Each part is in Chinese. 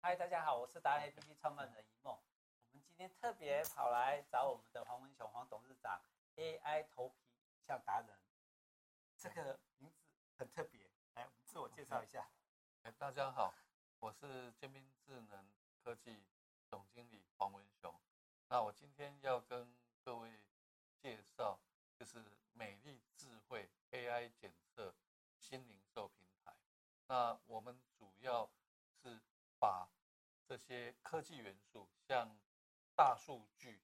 嗨，大家好，我是达人 APP 创办人一梦。我们今天特别跑来找我们的黄文雄黄董事长，AI 头皮像达人。这个名字很特别，来，我们自我介绍一下。哎，大家好，我是尖兵智能科技总经理黄文雄。那我今天要跟各位介绍，就是美丽智慧 AI 检测新零售平台。那我们主要是把这些科技元素，像大数据、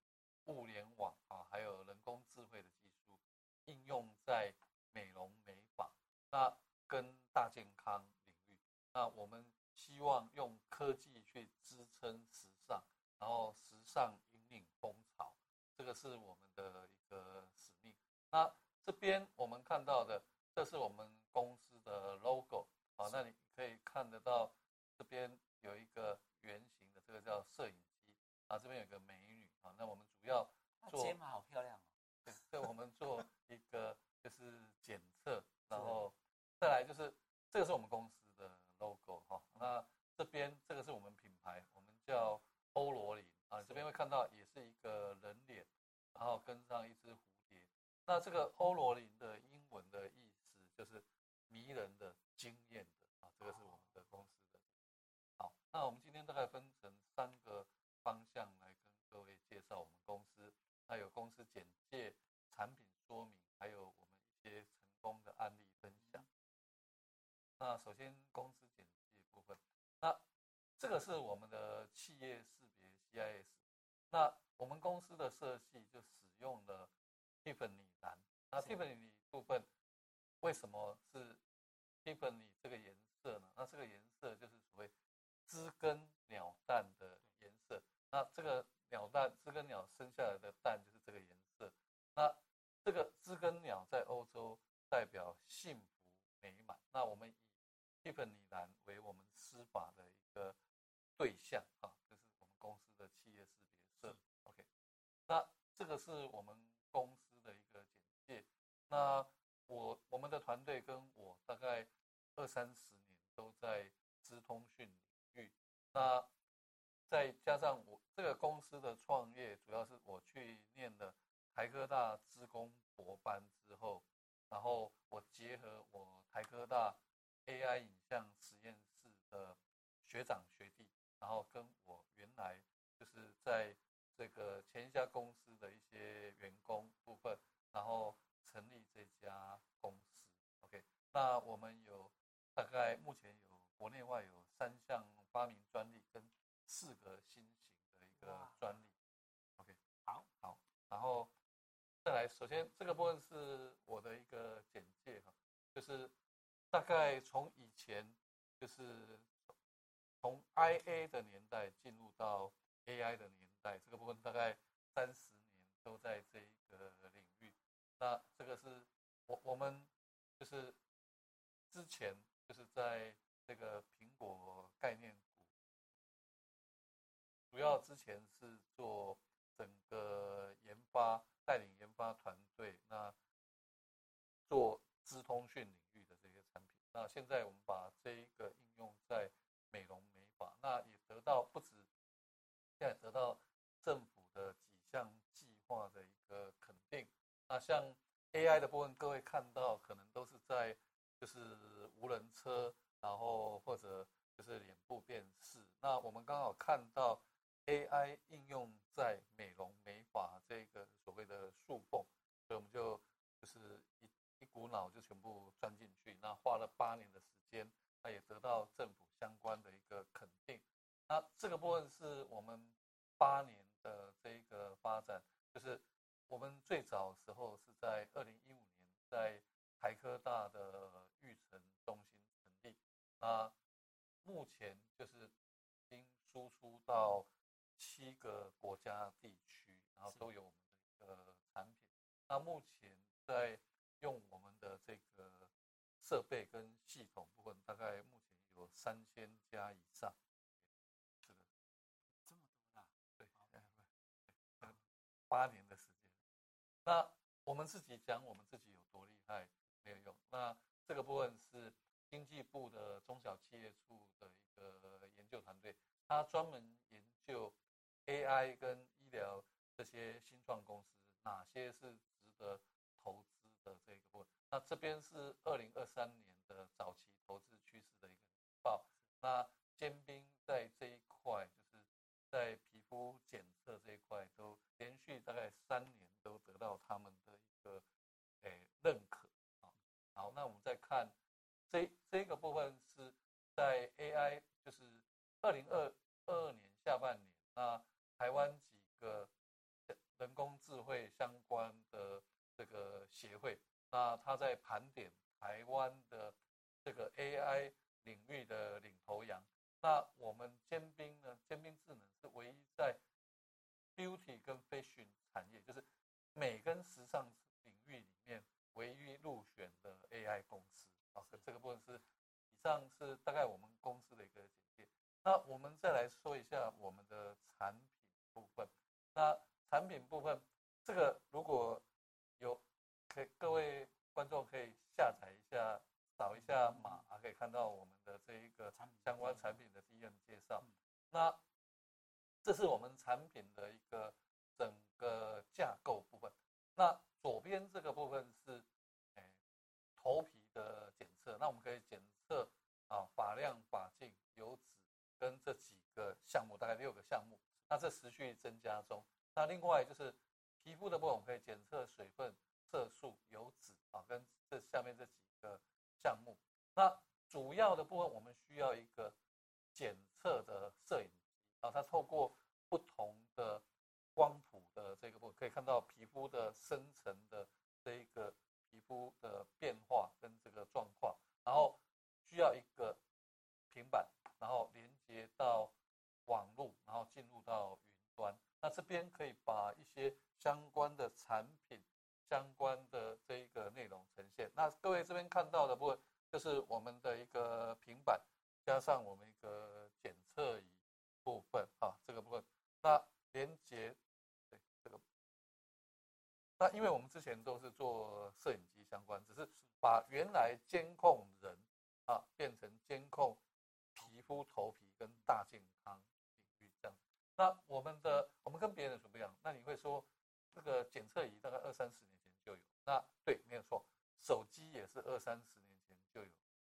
物联网啊，还有人工智慧的技术，应用在美容美发，那跟大健康领域。那我们希望用科技去支撑时尚，然后时尚引领风潮，这个是我们的一个使命。那这边我们看到的，这是我们公司的 logo 啊，那你可以看得到这边有一个。圆形的这个叫摄影机啊，这边有个美女啊，那我们主要做睫毛好漂亮哦。对，所以我们做一个 就是检测，然后再来就是这个是我们公司的 logo 哈。那这边这个是我们品牌，我们叫欧罗琳啊，这边会看到也是一个人脸，然后跟上一只蝴蝶。那这个欧罗琳的英文的意思就是迷人的、惊艳的啊，这个是我们的公司。那我们今天大概分成三个方向来跟各位介绍我们公司，那有公司简介、产品说明，还有我们一些成功的案例分享。那首先公司简介部分，那这个是我们的企业识别 CIS。那我们公司的设计就使用了 Tiffany 蓝。那 Tiffany 部分为什么是 Tiffany 这个颜色呢？那这个颜色就是所谓。知更鸟蛋的颜色，那这个鸟蛋，知更鸟生下来的蛋就是这个颜色。那这个知更鸟在欧洲代表幸福美满。那我们以蒂芬尼蓝为我们施法的一个对象啊，这是我们公司的企业识别色。OK，那这个是我们公司的一个简介。那我我们的团队跟我大概二三十年都在资通讯。那再加上我这个公司的创业，主要是我去念了台科大资工博班之后，然后我结合我台科大 AI 影像实验室的学长学弟，然后跟我原来就是在这个前一家公司的一些员工部分，然后成立这家公司。OK，那我们有大概目前有国内外有三项。发明专利跟四个新型的一个专利，OK，好，好，然后再来，首先这个部分是我的一个简介哈，就是大概从以前就是从 IA 的年代进入到 AI 的年代，这个部分大概三十年都在这一个领域。那这个是我我们就是之前就是在这个苹果概念股。主要之前是做整个研发，带领研发团队，那做资通讯领域的这些产品。那现在我们把这一个应用在美容美发，那也得到不止，现在得到政府的几项计划的一个肯定。那像 AI 的部分，各位看到可能都是在就是无人车，然后或者就是脸部辨识。那我们刚好看到。AI 应用在美容美发这个所谓的塑缝，所以我们就就是一一股脑就全部钻进去，那花了八年的时间，那也得到政府相关的一个肯定。那这个部分是我们八年的这一个发展，就是我们最早时候是在二零一五年在台科大的育成中心，那目前就是已经输出到。七个国家地区，然后都有我们的一个产品。那目前在用我们的这个设备跟系统部分，大概目前有三千家以上。是的这么多啊？对，八年的时间。那我们自己讲我们自己有多厉害没有用。那这个部分是经济部的中小企业处的一个研究团队。他专门研究 AI 跟医疗这些新创公司哪些是值得投资的这个部分。那这边是二零二三年的早期投资趋势的一个报。那尖兵在这一块，就是在皮肤检测这一块，都连续大概三年都得到他们的一个诶认可啊。好，那我们再看这这个部分是在 AI，就是二零二二年下半年，那台湾几个人工智慧相关的这个协会，那他在盘点台湾的这个 AI 领域的领头羊。那我们尖兵呢？尖兵智能是唯一在 beauty 跟 fashion 产业，就是美跟时尚领域里面唯一入选的 AI 公司。好，这个部分是以上是大概我们公司的一个简介。那我们再来说一下我们的产品部分。那产品部分，这个如果有可以各位观众可以下载一下。扫一下码，还可以看到我们的这一个相关产品的第一介绍。那这是我们产品的一个整个架构部分。那左边这个部分是诶头皮的检那我们可以检测啊发量、发径、油脂跟这几个项目，大概六个项目。那这持续增加中。那另外就是皮肤的部分，我们可以检测水分、色素、油脂啊，跟这下面这几个。项目，那主要的部分我们需要一个检测的摄影机啊，它透过不同的光谱的这个部分，可以看到皮肤的深层的这一个皮肤的变化跟这个状况，然后需要一个平板，然后连接到网络，然后进入到云端。那这边可以把一些相关的产品。相关的这一个内容呈现。那各位这边看到的部分，就是我们的一个平板，加上我们一个检测仪部分啊，这个部分。那连接，那因为我们之前都是做摄影机相关，只是把原来监控人啊变成监控皮肤、头皮跟大健康领域这样。那我们的我们跟别人有什么不一样？那你会说？这个检测仪大概二三十年前就有，那对，没有错。手机也是二三十年前就有，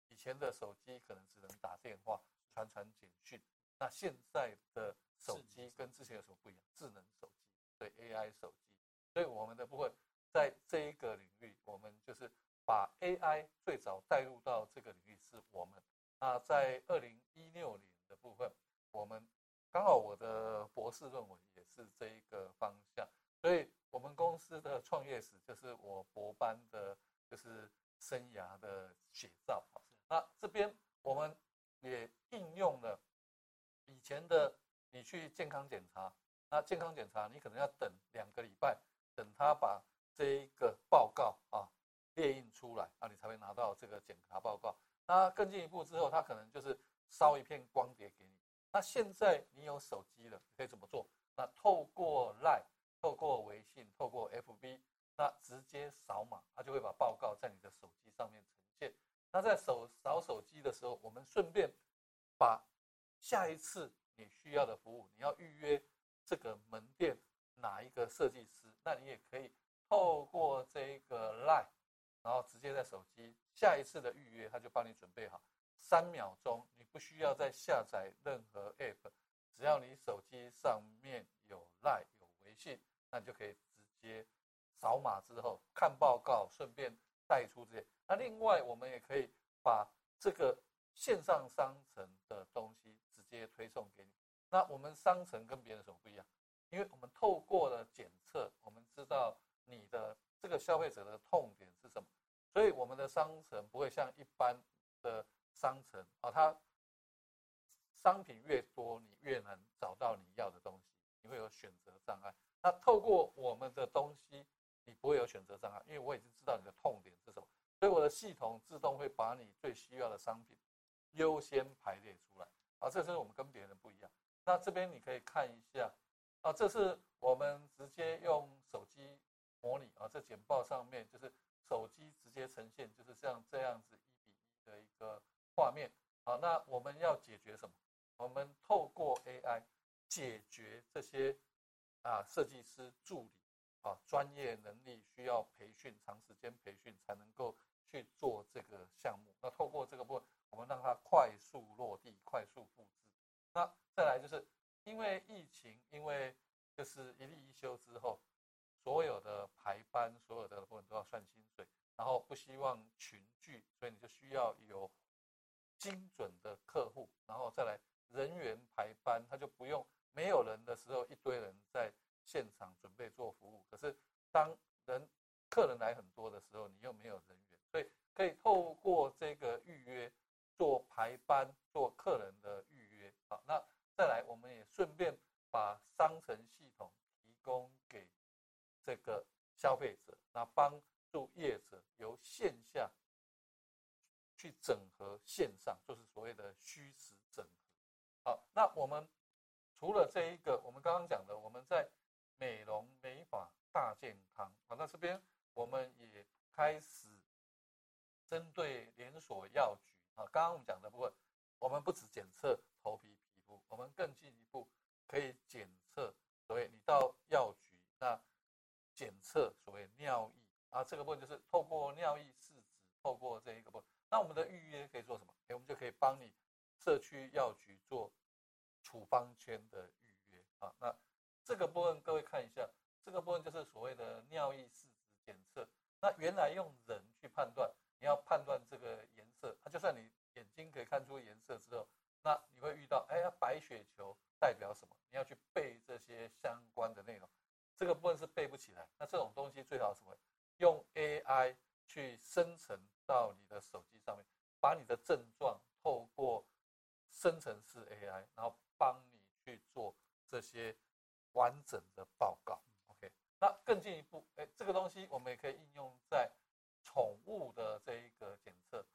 以前的手机可能只能打电话、传传简讯。那现在的手机跟之前有什么不一样？智能手机，对，AI 手机。所以我们的部分在这一个领域，我们就是把 AI 最早带入到这个领域是我们。那在二零一六年的部分，我们刚好我的博士论文也是这一个方向。所以，我们公司的创业史就是我博班的，就是生涯的写照。那这边我们也应用了以前的，你去健康检查，那健康检查你可能要等两个礼拜，等他把这一个报告啊列印出来啊，你才会拿到这个检查报告。那更进一步之后，他可能就是烧一片光碟给你。那现在你有手机了，可以怎么做？那透过 Line。透过微信，透过 FB，那直接扫码，他就会把报告在你的手机上面呈现。那在手扫手机的时候，我们顺便把下一次你需要的服务，你要预约这个门店哪一个设计师，那你也可以透过这一个 Line，然后直接在手机下一次的预约，他就帮你准备好，三秒钟，你不需要再下载任何 App，只要你手机上面有 Line 有微信。那你就可以直接扫码之后看报告，顺便带出这些。那另外，我们也可以把这个线上商城的东西直接推送给你。那我们商城跟别人有什么不一样？因为我们透过了检测，我们知道你的这个消费者的痛点是什么，所以我们的商城不会像一般的商城啊，它商品越多，你越难找到你要的东西，你会有选择障碍。那透过我们的东西，你不会有选择障碍，因为我已经知道你的痛点是什么，所以我的系统自动会把你最需要的商品优先排列出来。啊，这是我们跟别人不一样。那这边你可以看一下，啊，这是我们直接用手机模拟啊，这简报上面就是手机直接呈现，就是像这样子一比一的一个画面。好，那我们要解决什么？我们透过 AI 解决这些啊设计师助理啊专业能力需要培训长时间培训才能够去做这个项目。那透过这个部分，我们让它快速落地、快速复制。那再来就是因为疫情，因为就是一例一休之后，所有的排班、所有的部分都要算薪水，然后不希望群聚，所以你就需要有精准的客户，然后再来人员排班，他就不用没有人的时候，一堆人在现场准备做服务。可是当人客人来很多的时候，你又没有人员，所以可以透过这个预约做排班、做客人的预约。好，那再来，我们也顺便把商城系统提供给这个消费者，那帮助业者由线下。去整合线上，就是所谓的虚实整合。好，那我们除了这一个，我们刚刚讲的，我们在美容美发大健康啊，那这边我们也开始针对连锁药局啊，刚刚我们讲的部分，我们不只检测头皮皮肤，我们更进一步可以检测，所谓你到药局那检测所谓尿液啊，这个部分就是透过尿液试纸，透过这一个部分。那我们的预约可以做什么？哎，我们就可以帮你社区药局做处方签的预约啊。那这个部分各位看一下，这个部分就是所谓的尿液试纸检测。那原来用人去判断，你要判断这个颜色，它就算你眼睛可以看出颜色之后，那你会遇到，哎呀，白血球代表什么？你要去背这些相关的内容，这个部分是背不起来。那这种东西最好什么？用 AI 去生成。到你的手机上面，把你的症状透过生成式 AI，然后帮你去做这些完整的报告。OK，那更进一步，哎，这个东西我们也可以应用在宠物的这一个检测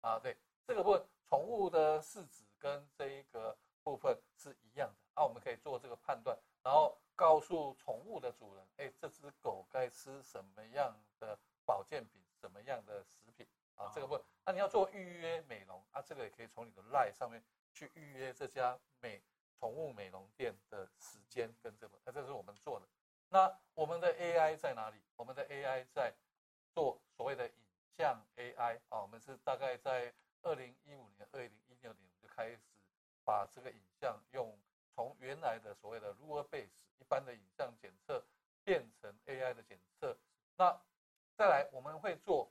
啊。对，这个部分宠物的试纸跟这一个部分是一样的啊，我们可以做这个判断，然后告诉宠物的主人，哎，这只狗该吃什么样的保健品，什么样的食品。啊，这个不，那你要做预约美容啊，这个也可以从你的 LINE 上面去预约这家美宠物美容店的时间跟这个，那这是我们做的。那我们的 AI 在哪里？我们的 AI 在做所谓的影像 AI 啊，我们是大概在二零一五年、二零一六年就开始把这个影像用从原来的所谓的 rule base 一般的影像检测变成 AI 的检测。那再来我们会做。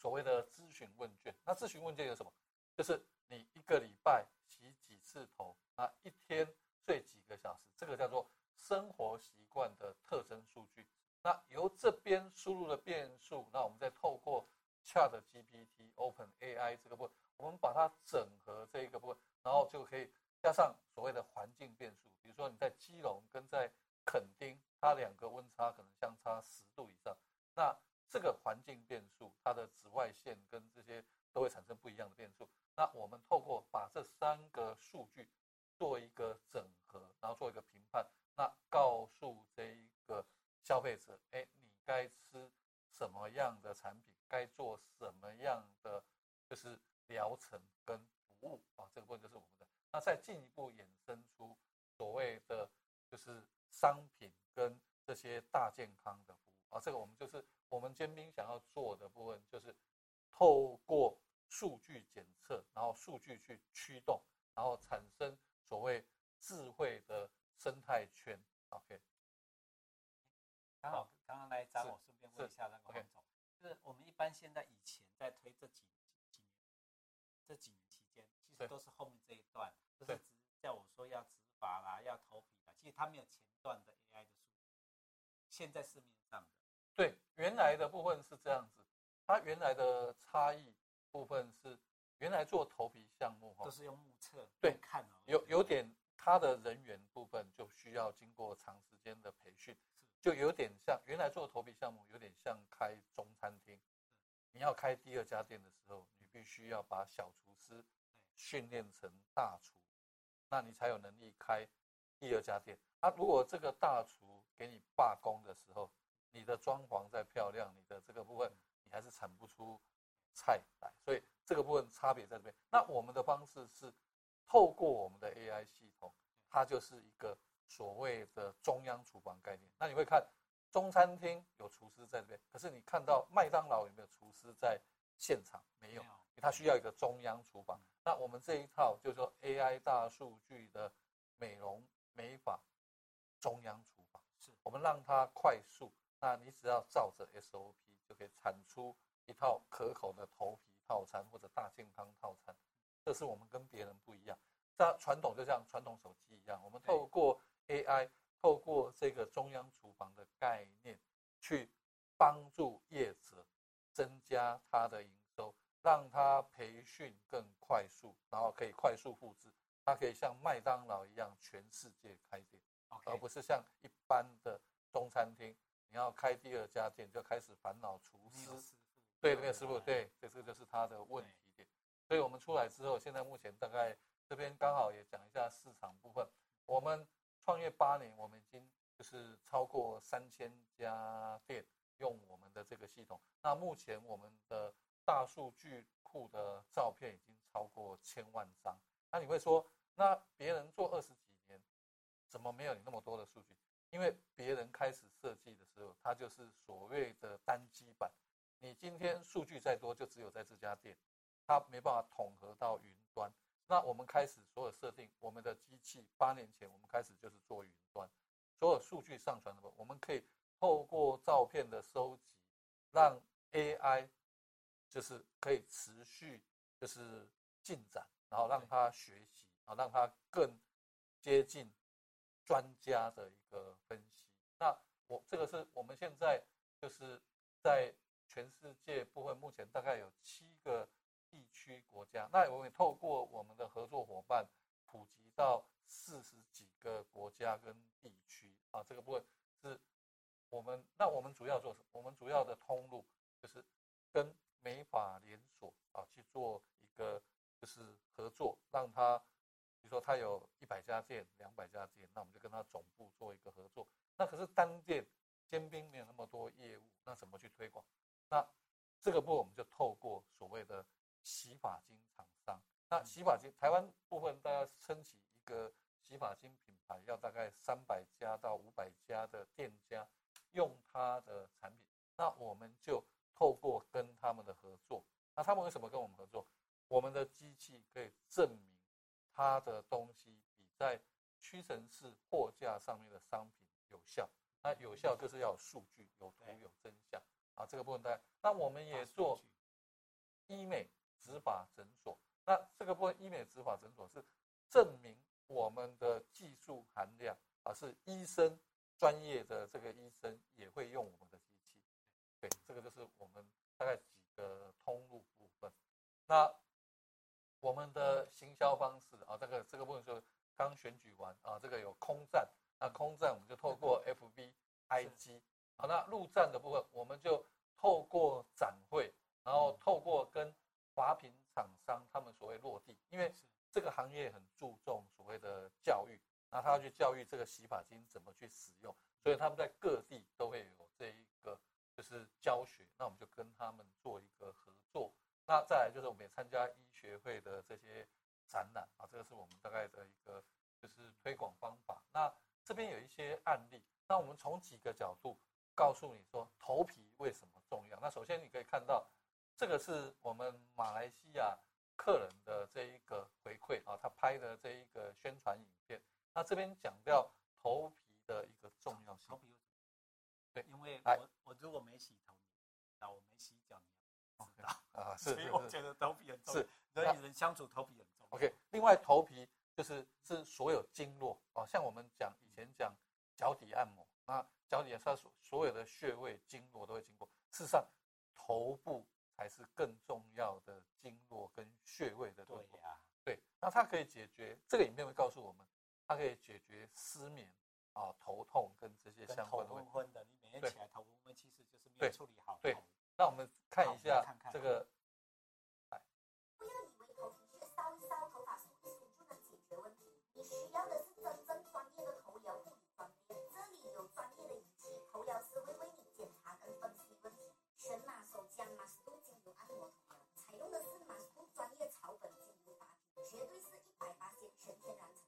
所谓的咨询问卷，那咨询问卷有什么？就是你一个礼拜洗几次头，那一天睡几个小时，这个叫做生活习惯的特征数据。那由这边输入的变数，那我们再透过 Chat GPT、Open AI 这个部分，我们把它整合这一个部分，然后就可以加上所谓的环境变数。比如说你在基隆跟在垦丁，它两个温差可能相差十度以上，那这个环境变数，它的紫外线跟这些都会产生不一样的变数。那我们透过把这三个数据做一个整合，然后做一个评判，那告诉这一个消费者，哎，你该吃什么样的产品，该做什么样的就是疗程跟服务啊，这个部分就是我们的。那再进一步衍生出所谓的就是商品跟这些大健康的服务啊，这个我们就是。我们尖兵想要做的部分，就是透过数据检测，然后数据去驱动，然后产生所谓智慧的生态圈。OK。刚好刚刚那一张，我顺便问一下那个黄总，就是我们一般现在以前在推这几几年，这几年都是后面这一段，就是只叫我说要执法啦，要头皮啦，其实它没有前段的 AI 的数据，现在市面上的。对，原来的部分是这样子，它原来的差异部分是原来做头皮项目哈，都是用目测，对，看有有点它的人员部分就需要经过长时间的培训，就有点像原来做头皮项目有点像开中餐厅，你要开第二家店的时候，你必须要把小厨师训练成大厨，那你才有能力开第二家店。啊，如果这个大厨给你罢工的时候，你的装潢再漂亮，你的这个部分你还是产不出菜来，所以这个部分差别在这边。那我们的方式是透过我们的 AI 系统，它就是一个所谓的中央厨房概念。那你会看中餐厅有厨师在这边，可是你看到麦当劳有没有厨师在现场？没有，它需要一个中央厨房。那我们这一套就是说 AI 大数据的美容美发中央厨房，是我们让它快速。那你只要照着 SOP 就可以产出一套可口的头皮套餐或者大健康套餐。这是我们跟别人不一样。那传统就像传统手机一样，我们透过 AI，透过这个中央厨房的概念，去帮助业者增加他的营收，让他培训更快速，然后可以快速复制。他可以像麦当劳一样全世界开店，而不是像一般的中餐厅，你要开第二家店就开始烦恼厨师，对那个师傅，对，这个就是他的问题点。所以我们出来之后，现在目前大概。这边刚好也讲一下市场部分。我们创业八年，我们已经就是超过三千家店用我们的这个系统。那目前我们的大数据库的照片已经超过千万张。那你会说，那别人做二十几年，怎么没有你那么多的数据？因为别人开始设计的时候，它就是所谓的单机版。你今天数据再多，就只有在这家店，它没办法统合到云端。那我们开始所有设定，我们的机器八年前我们开始就是做云端，所有数据上传的，我们可以透过照片的收集，让 AI 就是可以持续就是进展，然后让他学习，啊，让他更接近专家的一个分析。那我这个是我们现在就是在全世界部分，目前大概有七个。地区国家，那我们透过我们的合作伙伴，普及到四十几个国家跟地区啊。这个部分是我们，那我们主要做什么？我们主要的通路就是跟美法连锁啊去做一个就是合作，让他比如说他有一百家店、两百家店，那我们就跟他总部做一个合作。那可是单店尖兵没有那么多业务，那怎么去推广？那这个部分我们就透过所谓的。洗发精厂商，那洗发精台湾部分，大家撑起一个洗发精品牌，要大概三百家到五百家的店家用它的产品，那我们就透过跟他们的合作，那他们为什么跟我们合作？我们的机器可以证明它的东西比在屈臣氏货架上面的商品有效，那有效就是要有数据，有图有真相。啊，这个部分大家，那我们也做医美。植发诊所，那这个部分医美植发诊所是证明我们的技术含量啊，是医生专业的这个医生也会用我们的机器，对，这个就是我们大概几个通路部分。那我们的行销方式啊，这个这个部分就刚选举完啊，这个有空战，那空战我们就透过 FB、IG，好，那陆战的部分我们就透过展会，然后透过跟华品厂商他们所谓落地，因为这个行业很注重所谓的教育，那他要去教育这个洗发精怎么去使用，所以他们在各地都会有这一个就是教学，那我们就跟他们做一个合作。那再来就是我们也参加医学会的这些展览啊，这个是我们大概的一个就是推广方法。那这边有一些案例，那我们从几个角度告诉你说头皮为什么重要。那首先你可以看到。这个是我们马来西亚客人的这一个回馈啊，他拍的这一个宣传影片。那这边讲到头皮的一个重要性。对，因为我我如果没洗头，那我没洗脚，你知道啊？是，所以我觉得头皮很重人与人相处，头皮很重要。OK，另外头皮就是是所有经络啊，像我们讲以前讲脚底按摩，那脚底它所所有的穴位经络都会经过。事实上，头部。才是更重要的经络跟穴位的对呀，对，那它可以解决这个影片会告诉我们，它可以解决失眠哦，头痛跟这些相关。的头昏昏的，你每天起来头昏昏，其实就是没有处理好。对，那我们看一下这个。不要以为头皮屑烧一烧，头发就能解决问题，你需要的是真正专业的头疗护理方。这里有专业的仪器，头疗师会为你检查跟分析问题。神马手浆马斯度精油按摩头疗，采用的是马斯度专业草本精油搭配，绝对是一百八天全天然成。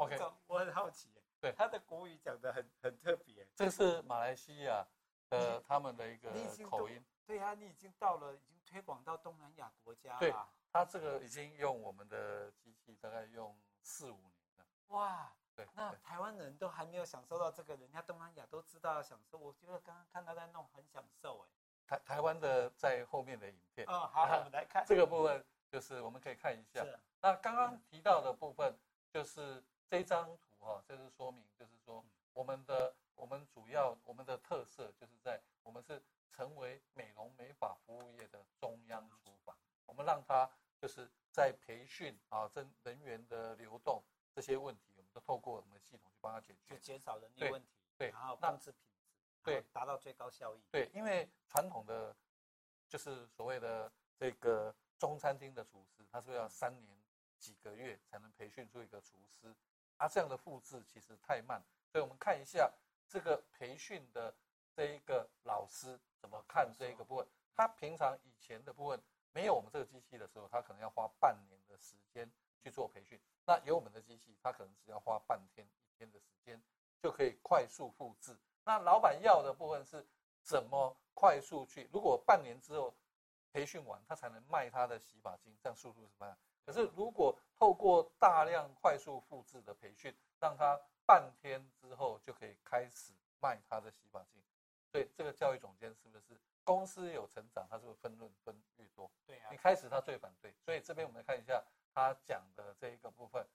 OK 我很好奇，对，他的国语讲得很很特别。这个是马来西亚的他们的一个口音。对啊，你已经到了，已经推广到东南亚国家了。对，他这个已经用我们的机器，大概用四五年了。哇，对，那台湾人都还没有享受到这个，人家东南亚都知道要享受。我觉得刚刚看他在弄，很享受哎。台台湾的在后面的影片。哦，好，我们来看 这个部分，就是我们可以看一下。那刚刚提到的部分，就是这张图哈，这是说明，就是说我们的我们主要我们的特色，就是在我们是成为美容美发服务业的中央厨房，我们让它就是在培训啊，这人员的流动这些问题，我们都透过我们的系统去帮他解决，就减少人力问题，对，然后控制品质，对，达到最高效益。对，因为传统的，就是所谓的这个中餐厅的厨师，他说要三年几个月才能培训出一个厨师，啊，这样的复制其实太慢，所以我们看一下这个培训的这一个老师怎么看这一个部分。他平常以前的部分没有我们这个机器的时候，他可能要花半年的时间去做培训。那有我们的机器，他可能只要花半天、一天的时间就可以快速复制。那老板要的部分是怎么快速去？如果半年之后培训完，他才能卖他的洗发精，这样速度是慢。可是如果透过大量快速复制的培训，让他半天之后就可以开始卖他的洗发精，所以这个教育总监是不是公司有成长，他是不是分润分越多？对啊，一开始他最反对，所以这边我们来看一下他讲的这一个部分。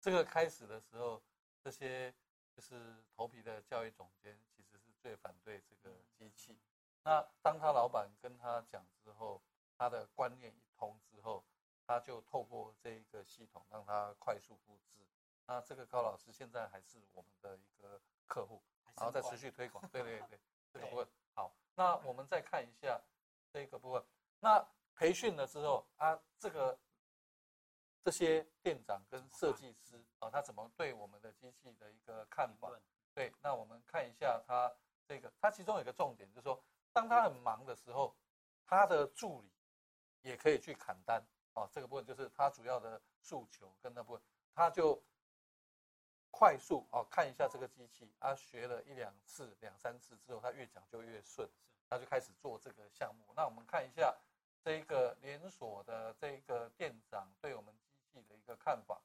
这个开始的时候，这些就是头皮的教育总监，其实是最反对这个机器。那当他老板跟他讲之后，他的观念一通之后，他就透过这一个系统让他快速复制。那这个高老师现在还是我们的一个客户，然后再持续推广。对对对，这个部分好。那我们再看一下这个部分。那培训了之后啊，这个。这些店长跟设计师啊，他怎么对我们的机器的一个看法？对，那我们看一下他这个，他其中有一个重点就是说，当他很忙的时候，他的助理也可以去砍单啊。这个部分就是他主要的诉求跟那部分，他就快速啊看一下这个机器，他学了一两次、两三次之后，他越讲就越顺，他就开始做这个项目。那我们看一下这一个连锁的这一个店长对我们。你的一个看法。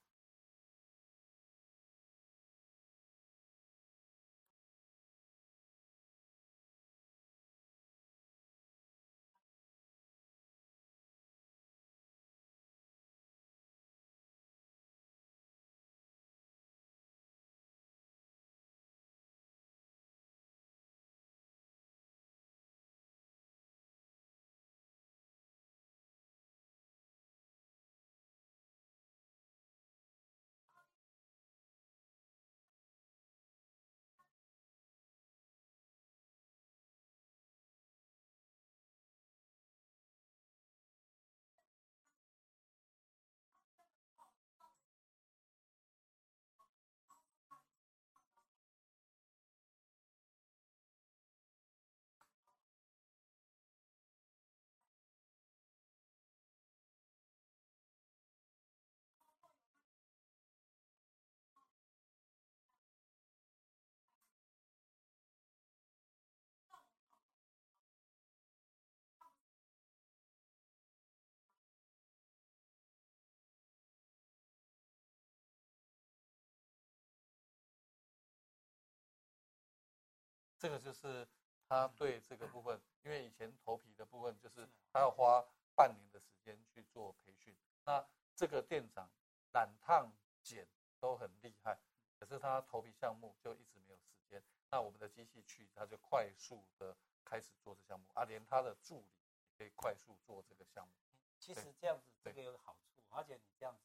这个就是他对这个部分，因为以前头皮的部分就是他要花半年的时间去做培训。那这个店长染烫剪都很厉害，可是他头皮项目就一直没有时间。那我们的机器去，他就快速的开始做这项目啊，连他的助理也可以快速做这个项目。其实这样子这个有好处，而且你这样子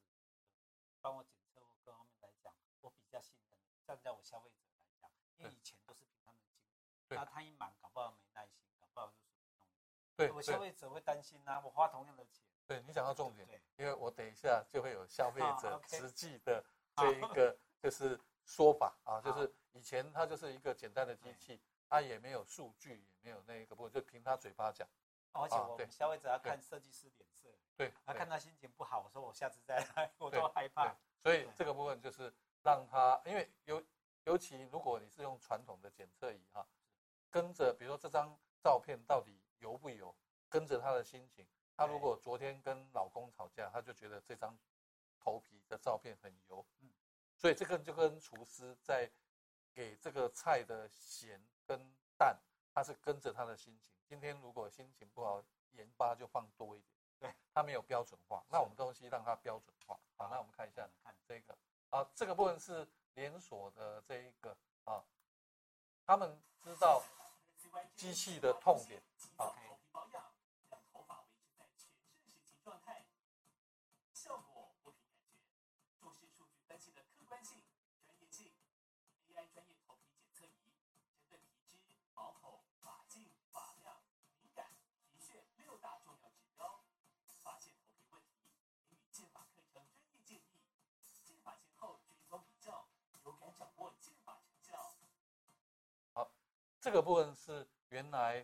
帮我检测各方面来讲，我比较信任。站在我消费者来讲，因为以前都是那他一忙搞不好没耐心，搞不好就是对，我消费者会担心啊，我花同样的钱。对，你讲到重点，因为我等一下就会有消费者实际的这一个 就是说法啊，就是以前它就是一个简单的机器，它也没有数据，也没有那一个部分，就凭他嘴巴讲。而且我们消费者要看设计师脸色，对，他看他心情不好，我说我下次再来，我都害怕。所以这个部分就是让他，因为尤尤其如果你是用传统的检测仪哈，跟着比如说这张照片到底油不油，跟着他的心情。他如果昨天跟老公吵架，他就觉得这张头皮的照片很油，嗯，所以这个就跟厨师在给这个菜的咸跟淡，他是跟着他的心情。今天如果心情不好，盐巴就放多一点，对，他没有标准化。那我们东西让它标准化。好，那我们看一下，看这个啊，这个部分是连锁的这一个啊，他们知道机器的痛点啊。这个部分是原来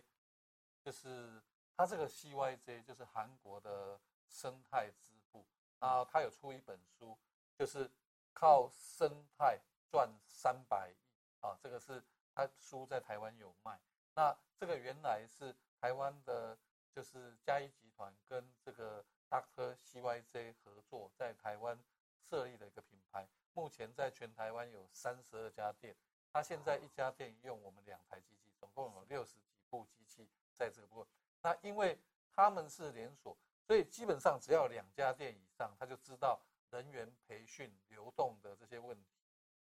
就是他这个 CYJ 就是韩国的生态之父啊，他有出一本书，就是靠生态赚三百亿啊，这个是他书在台湾有卖。那这个原来是台湾的，就是嘉一集团跟这个 Dr. CYJ 合作，在台湾设立的一个品牌，目前在全台湾有三十二家店。他现在一家店用我们两台机器，总共有六十几部机器在这个部分。那因为他们是连锁，所以基本上只要两家店以上，他就知道人员培训流动的这些问题。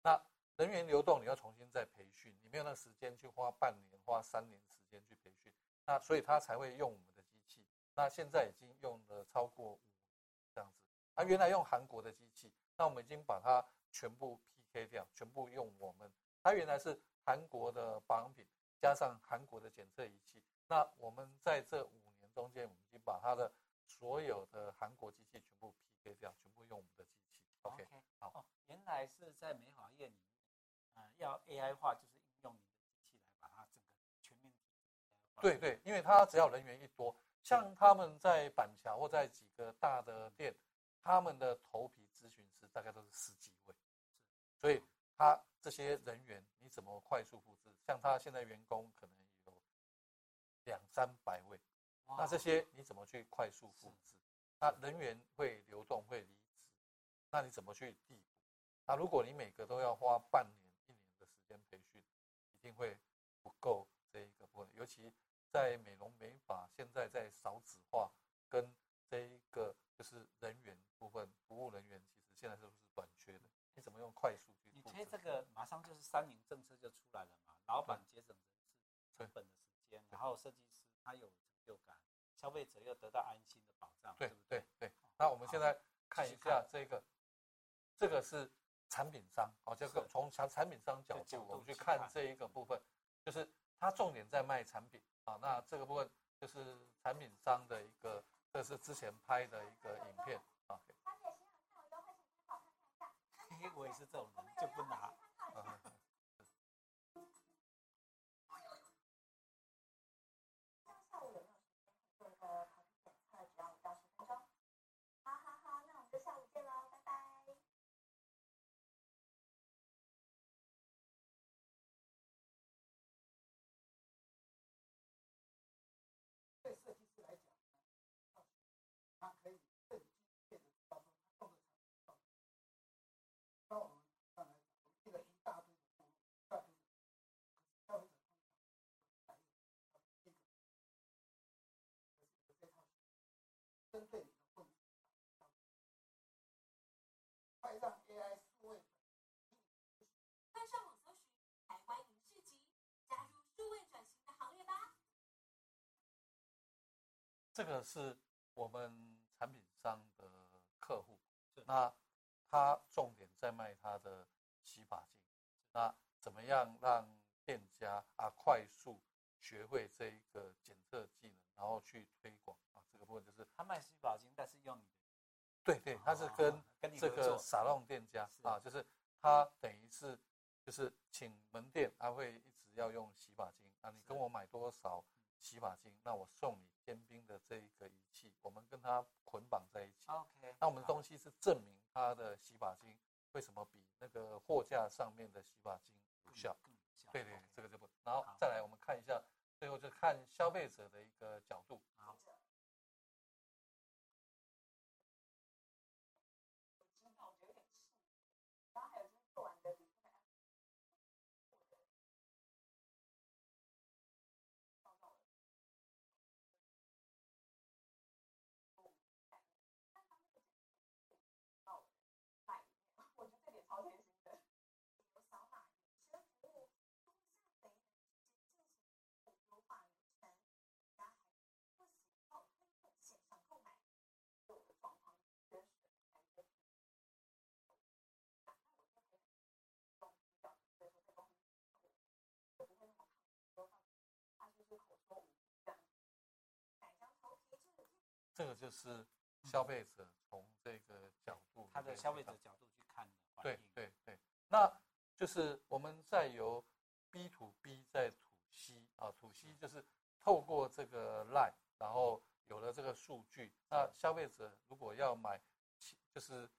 那人员流动你要重新再培训，你没有那时间去花半年、花三年时间去培训。那所以他才会用我们的机器。那现在已经用了超过五年这样子。他原来用韩国的机器，那我们已经把它全部 PK 掉，全部用我们。它原来是韩国的保养品，加上韩国的检测仪器。那我们在这五年中间，我们已经把它的所有的韩国机器全部 PK 掉，全部用我们的机器。OK，好。哦，原来是在美发业里面，呃，要 AI 化，就是应用你的机器来把它整个全面。对对，因为它只要人员一多，像他们在板桥或在几个大的店，他们的头皮咨询师大概都是十几位，所以他。这些人员你怎么快速复制？像他现在员工可能有两三百位，那这些你怎么去快速复制？那人员会流动会离职，那你怎么去递补？那如果你每个都要花半年一年的时间培训，一定会不够这一个部分。尤其在美容美发，现在在少子化跟这一个就是人员部分，服务人员其实现在都是短缺的。你怎么用快速去？你推这个马上就是三年政策就出来了嘛，老板节省人事成本的时间，然后设计师他有成就感，消费者又得到安心的保障，对不对？对对。那我们现在看一下这个，这个是产品商，哦，这个从产产品商角度我们去看这一个部分，就是他重点在卖产品啊。那这个部分就是产品商的一个，这是之前拍的一个影片我也是这种人，就不拿。这个是我们产品商的客户，那他重点在卖他的洗发精，那怎么样让店家啊快速学会这一个检测技能，然后去推广啊？这个部分就是他卖洗发精，但是用你的，对对，他是跟跟这个沙龙店家啊，就是他等于是就是请门店，他会一直要用洗发精啊，你跟我买多少洗发精，那我送你天兵的这一个仪器，我们跟它捆绑在一起。OK，那我们的东西是证明它的洗发精为什么比那个货架上面的洗发精有效。对对，这个就不，然后再来我们看一下，最后就看消费者的一个角度。好。这个就是消费者从这个角度，他的消费者角度去看的。对对对，那就是我们再由 B to B 再 to C 啊，to C 就是透过这个 Line，然后有了这个数据，那消费者如果要买，就是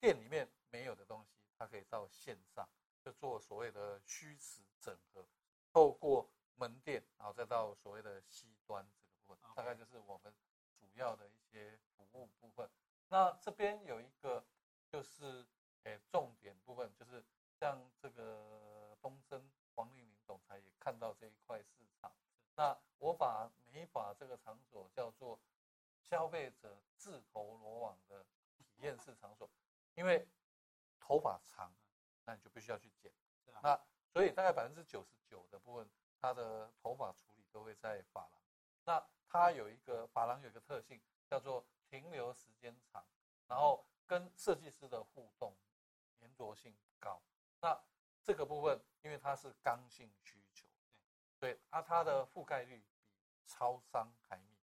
店里面没有的东西，他可以到线上就做所谓的虚实整合，透过门店，然后再到所谓的 C 端这个部分，大概就是我们。主要的一些服务部分，那这边有一个就是诶重点部分，就是像这个东森黄丽玲总裁也看到这一块市场，那我把美发这个场所叫做消费者自投罗网的体验式场所，因为头发长，那你就必须要去剪，那所以大概百分之九十九的部分，它的头发处理都会在发廊，那。它有一个发廊有一个特性，叫做停留时间长，然后跟设计师的互动粘着性高。那这个部分，因为它是刚性需求，对，啊，它的覆盖率比超商还密。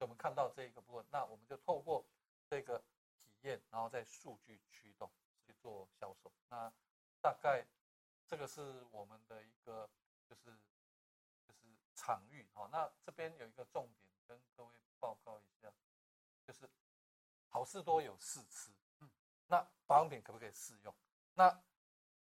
我们看到这一个部分，那我们就透过这个体验，然后再数据驱动去做销售。那大概这个是我们的一个就是。场域好，那这边有一个重点跟各位报告一下，就是好事多有试吃，嗯，那保养品可不可以试用？那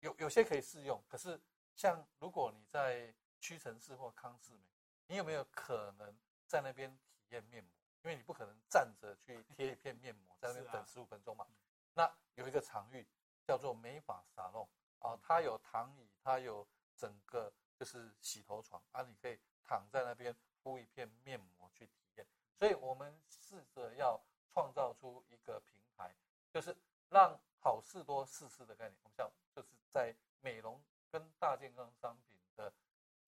有有些可以试用，可是像如果你在屈臣氏或康士美，你有没有可能在那边体验面膜？因为你不可能站着去贴一片面膜，在那边等十五分钟嘛。那有一个场域叫做美发沙龙啊，它有躺椅，它有整个就是洗头床啊，你可以。躺在那边敷一片面膜去体验，所以我们试着要创造出一个平台，就是让好事多试试的概念。我们想就是在美容跟大健康商品的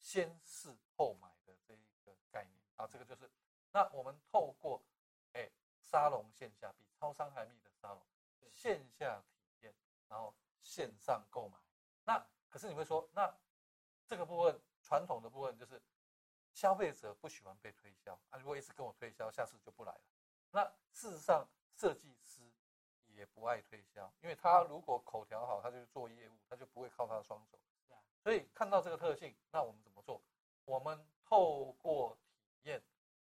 先试后买的这一个概念啊，这个就是那我们透过哎沙龙线下比超商还密的沙龙线下体验，然后线上购买。那可是你会说，那这个部分传统的部分就是。消费者不喜欢被推销啊！如果一直跟我推销，下次就不来了。那事实上，设计师也不爱推销，因为他如果口条好，他就做业务，他就不会靠他的双手。所以看到这个特性，那我们怎么做？我们透过体验，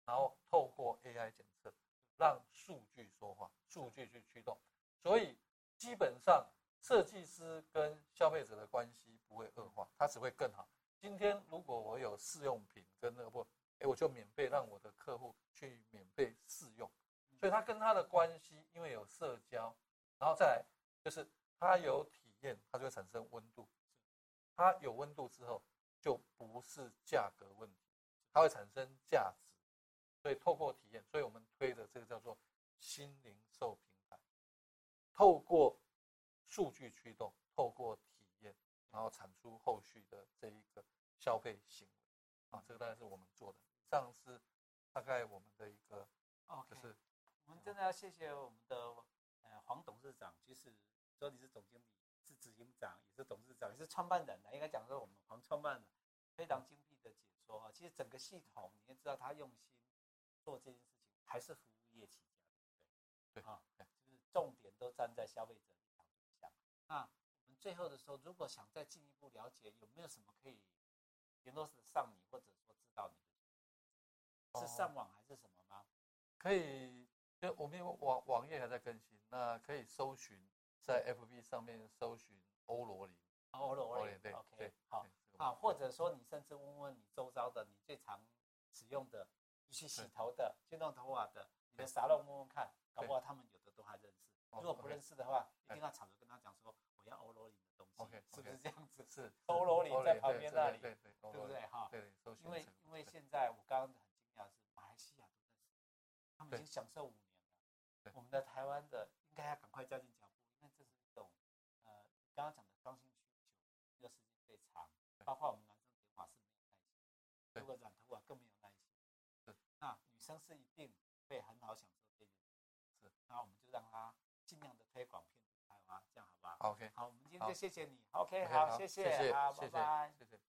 然后透过 AI 检测，让数据说话，数据去驱动。所以基本上，设计师跟消费者的关系不会恶化，它只会更好。今天如果我有试用品跟那个不，哎，我就免费让我的客户去免费试用，所以他跟他的关系，因为有社交，然后再来就是他有体验，他就会产生温度，他有温度之后就不是价格问题，它会产生价值，所以透过体验，所以我们推的这个叫做新零售平台，透过数据驱动，透过体验，然后产出后续的这一个消费行为啊，这个大概是我们做的。以上是大概我们的一个，就是我们真的要谢谢我们的呃黄董事长，其实说你是总经理，是执行长，也是董事长，也是创办人的，应该讲说我们黄创办人非常精辟的解说啊。其实整个系统你也知道他用心做这件事情，还是服务业起家，对不对？对啊，就是重点都站在消费者立场去想。那我们最后的时候，如果想再进一步了解，有没有什么可以联络上你，或者说知道你的是上网还是什么吗？哦、可以，就我们网网页还在更新，那可以搜寻在 FB 上面搜寻欧罗林，欧罗林，对，OK，好，好，或者说你甚至问问你周遭的，你最常使用的。去洗头的、去弄头发的，你的沙龙问问看，搞不好他们有的都还认识。如果不认识的话，一定要吵着跟他讲说，我要欧罗林的东西，是不是这样子？是 欧罗林在旁边那里，对不对？哈，对因为因为现在我刚刚很惊讶的是，马来西亚都在，他们已经享受五年了。我们的台湾的应该要赶快加紧脚步，因为这是一种呃，刚刚讲的刚性需求，这个时间最长，包括我们男生剪发是没有耐心，如果染头发更没有耐心。那女生是一定会很好享受这件事，是，那我们就让她尽量的推广遍布台湾，这样好不好？OK，好，我们今天就谢谢你，OK，好，谢谢，好，拜拜，谢谢。